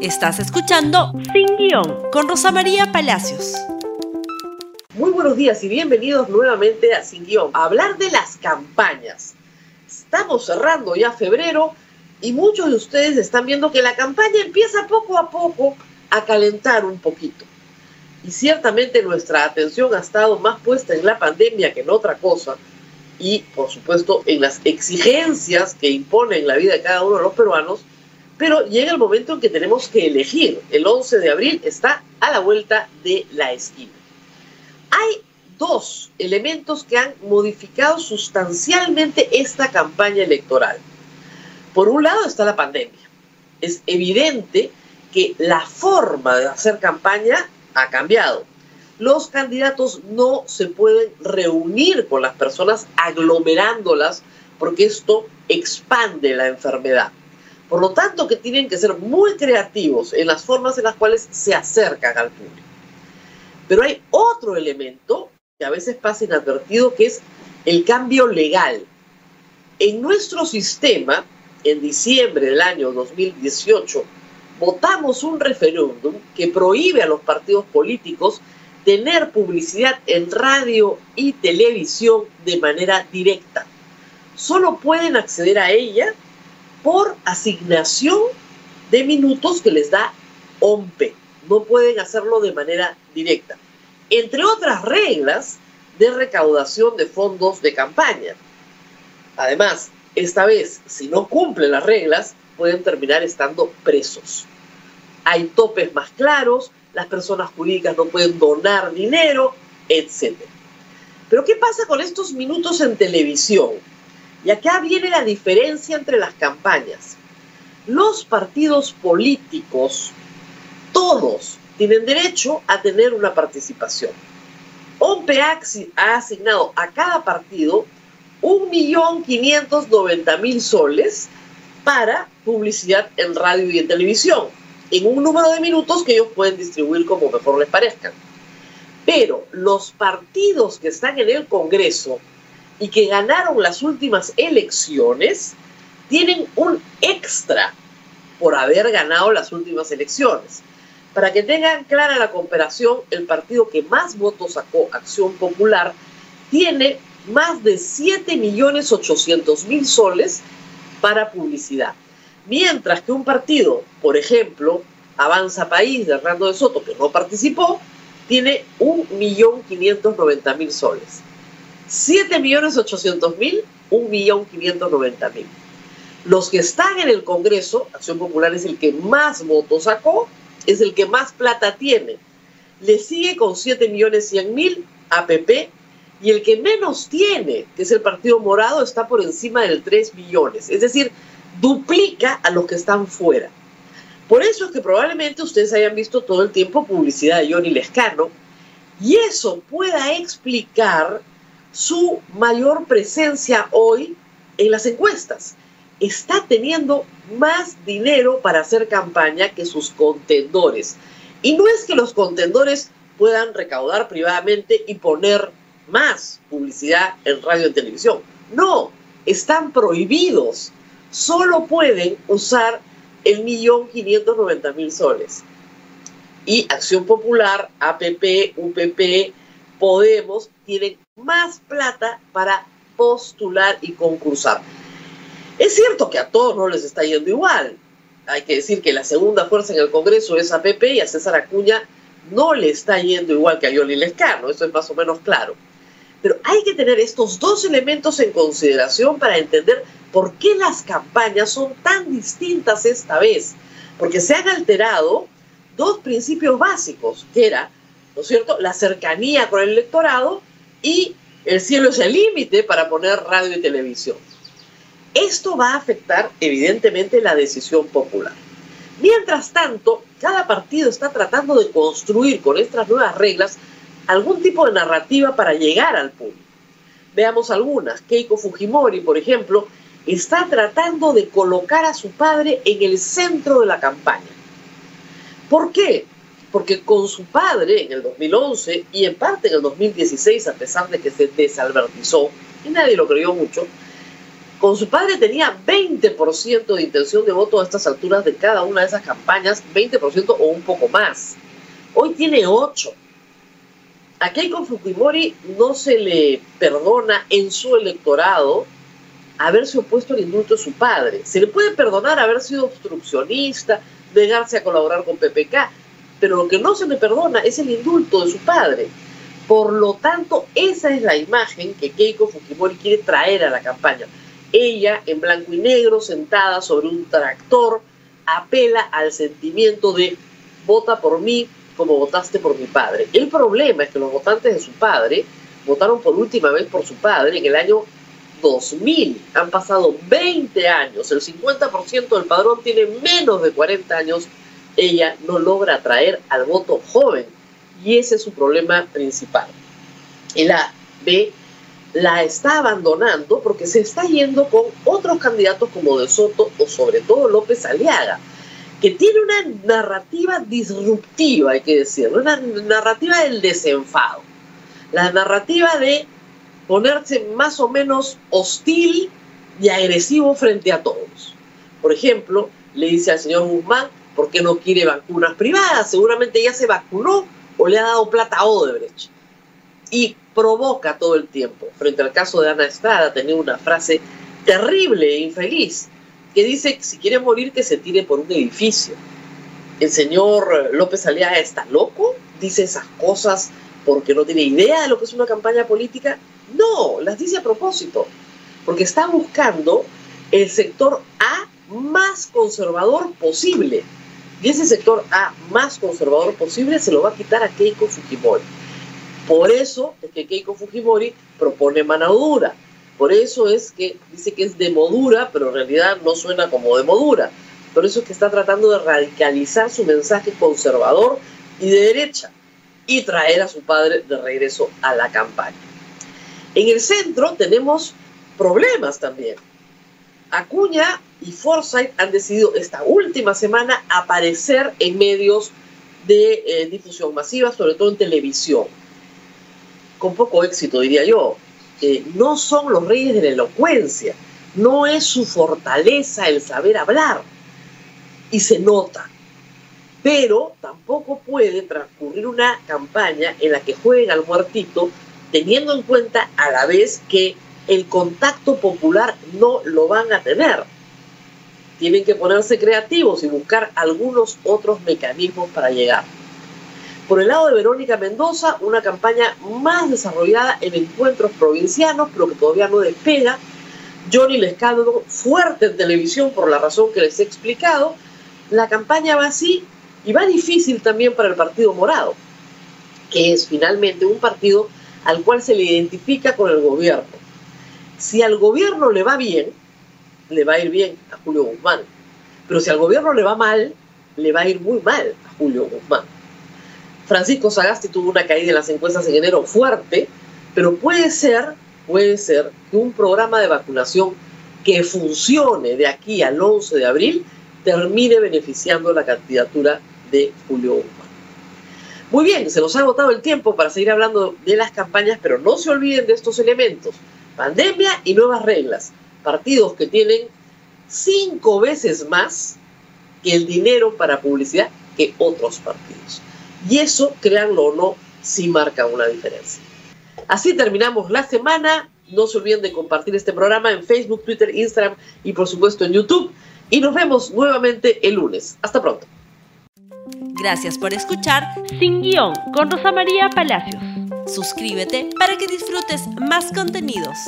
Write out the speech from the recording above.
Estás escuchando Sin Guión con Rosa María Palacios. Muy buenos días y bienvenidos nuevamente a Sin Guión. A hablar de las campañas. Estamos cerrando ya febrero y muchos de ustedes están viendo que la campaña empieza poco a poco a calentar un poquito. Y ciertamente nuestra atención ha estado más puesta en la pandemia que en otra cosa y por supuesto en las exigencias que imponen la vida de cada uno de los peruanos pero llega el momento en que tenemos que elegir. El 11 de abril está a la vuelta de la esquina. Hay dos elementos que han modificado sustancialmente esta campaña electoral. Por un lado está la pandemia. Es evidente que la forma de hacer campaña ha cambiado. Los candidatos no se pueden reunir con las personas aglomerándolas porque esto expande la enfermedad. Por lo tanto, que tienen que ser muy creativos en las formas en las cuales se acercan al público. Pero hay otro elemento que a veces pasa inadvertido, que es el cambio legal. En nuestro sistema, en diciembre del año 2018, votamos un referéndum que prohíbe a los partidos políticos tener publicidad en radio y televisión de manera directa. Solo pueden acceder a ella por asignación de minutos que les da OMPE. No pueden hacerlo de manera directa. Entre otras reglas de recaudación de fondos de campaña. Además, esta vez, si no cumplen las reglas, pueden terminar estando presos. Hay topes más claros, las personas jurídicas no pueden donar dinero, etc. Pero ¿qué pasa con estos minutos en televisión? Y acá viene la diferencia entre las campañas. Los partidos políticos, todos, tienen derecho a tener una participación. OMPE ha asignado a cada partido 1.590.000 soles para publicidad en radio y en televisión, en un número de minutos que ellos pueden distribuir como mejor les parezcan. Pero los partidos que están en el Congreso y que ganaron las últimas elecciones tienen un extra por haber ganado las últimas elecciones. Para que tengan clara la comparación, el partido que más votos sacó, Acción Popular, tiene más de 7.800.000 soles para publicidad. Mientras que un partido, por ejemplo, Avanza País de Hernando de Soto, que no participó, tiene 1.590.000 soles. 7.800.000, 1.590.000. Los que están en el Congreso, Acción Popular es el que más votos sacó, es el que más plata tiene. Le sigue con 7.100.000 APP y el que menos tiene, que es el Partido Morado, está por encima del 3 millones. Es decir, duplica a los que están fuera. Por eso es que probablemente ustedes hayan visto todo el tiempo publicidad de Johnny Lescano y eso pueda explicar su mayor presencia hoy en las encuestas. Está teniendo más dinero para hacer campaña que sus contendores. Y no es que los contendores puedan recaudar privadamente y poner más publicidad en radio y televisión. No, están prohibidos. Solo pueden usar el millón quinientos noventa mil soles. Y Acción Popular, APP, UPP, Podemos tienen más plata para postular y concursar. Es cierto que a todos no les está yendo igual. Hay que decir que la segunda fuerza en el Congreso es APP y a César Acuña no le está yendo igual que a Yoli Lescano, eso es más o menos claro. Pero hay que tener estos dos elementos en consideración para entender por qué las campañas son tan distintas esta vez. Porque se han alterado dos principios básicos, que era, ¿no es cierto?, la cercanía con el electorado y el cielo es el límite para poner radio y televisión. Esto va a afectar evidentemente la decisión popular. Mientras tanto, cada partido está tratando de construir con estas nuevas reglas algún tipo de narrativa para llegar al público. Veamos algunas. Keiko Fujimori, por ejemplo, está tratando de colocar a su padre en el centro de la campaña. ¿Por qué? Porque con su padre en el 2011 y en parte en el 2016, a pesar de que se desalbertizó, y nadie lo creyó mucho, Con su padre tenía 20% de intención de voto a estas alturas de cada una de esas campañas, 20% o un poco más. Hoy tiene 8. A Keiko Fujimori no se le perdona en su electorado haberse opuesto al indulto de su padre. Se le puede perdonar haber sido obstruccionista, negarse a colaborar con PPK, pero lo que no se le perdona es el indulto de su padre. Por lo tanto, esa es la imagen que Keiko Fujimori quiere traer a la campaña. Ella, en blanco y negro, sentada sobre un tractor, apela al sentimiento de vota por mí como votaste por mi padre. El problema es que los votantes de su padre votaron por última vez por su padre en el año 2000. Han pasado 20 años. El 50% del padrón tiene menos de 40 años. Ella no logra atraer al voto joven. Y ese es su problema principal. Y la B la está abandonando porque se está yendo con otros candidatos como De Soto o sobre todo López Aliaga, que tiene una narrativa disruptiva, hay que decirlo, una narrativa del desenfado, la narrativa de ponerse más o menos hostil y agresivo frente a todos. Por ejemplo, le dice al señor Guzmán, ¿por qué no quiere vacunas privadas? Seguramente ya se vacunó o le ha dado plata a Odebrecht. Y provoca todo el tiempo. Frente al caso de Ana Estrada, tenía una frase terrible e infeliz, que dice, si quiere morir, que se tire por un edificio. El señor López Aliaga está loco, dice esas cosas porque no tiene idea de lo que es una campaña política. No, las dice a propósito, porque está buscando el sector A más conservador posible. Y ese sector A más conservador posible se lo va a quitar a Keiko Fujimori. Por eso es que Keiko Fujimori propone manadura. Por eso es que dice que es demodura, pero en realidad no suena como demodura. Por eso es que está tratando de radicalizar su mensaje conservador y de derecha y traer a su padre de regreso a la campaña. En el centro tenemos problemas también. Acuña y Forsyth han decidido esta última semana aparecer en medios de eh, difusión masiva, sobre todo en televisión con poco éxito, diría yo. no son los reyes de la elocuencia, no es su fortaleza el saber hablar, y se nota. Pero tampoco puede transcurrir una campaña en la que jueguen al muertito, teniendo en cuenta a la vez que el contacto popular no lo van a tener. Tienen que ponerse creativos y buscar algunos otros mecanismos para llegar. Por el lado de Verónica Mendoza, una campaña más desarrollada en encuentros provincianos, pero que todavía no despega. Johnny Lescano fuerte en televisión por la razón que les he explicado. La campaña va así y va difícil también para el Partido Morado, que es finalmente un partido al cual se le identifica con el gobierno. Si al gobierno le va bien, le va a ir bien a Julio Guzmán. Pero si al gobierno le va mal, le va a ir muy mal a Julio Guzmán. Francisco Sagasti tuvo una caída en las encuestas en enero fuerte, pero puede ser, puede ser que un programa de vacunación que funcione de aquí al 11 de abril termine beneficiando la candidatura de Julio Guzmán. Muy bien, se nos ha agotado el tiempo para seguir hablando de las campañas, pero no se olviden de estos elementos. Pandemia y nuevas reglas. Partidos que tienen cinco veces más que el dinero para publicidad que otros partidos. Y eso, créanlo o no, sí marca una diferencia. Así terminamos la semana. No se olviden de compartir este programa en Facebook, Twitter, Instagram y por supuesto en YouTube. Y nos vemos nuevamente el lunes. Hasta pronto. Gracias por escuchar Sin Guión con Rosa María Palacios. Suscríbete para que disfrutes más contenidos.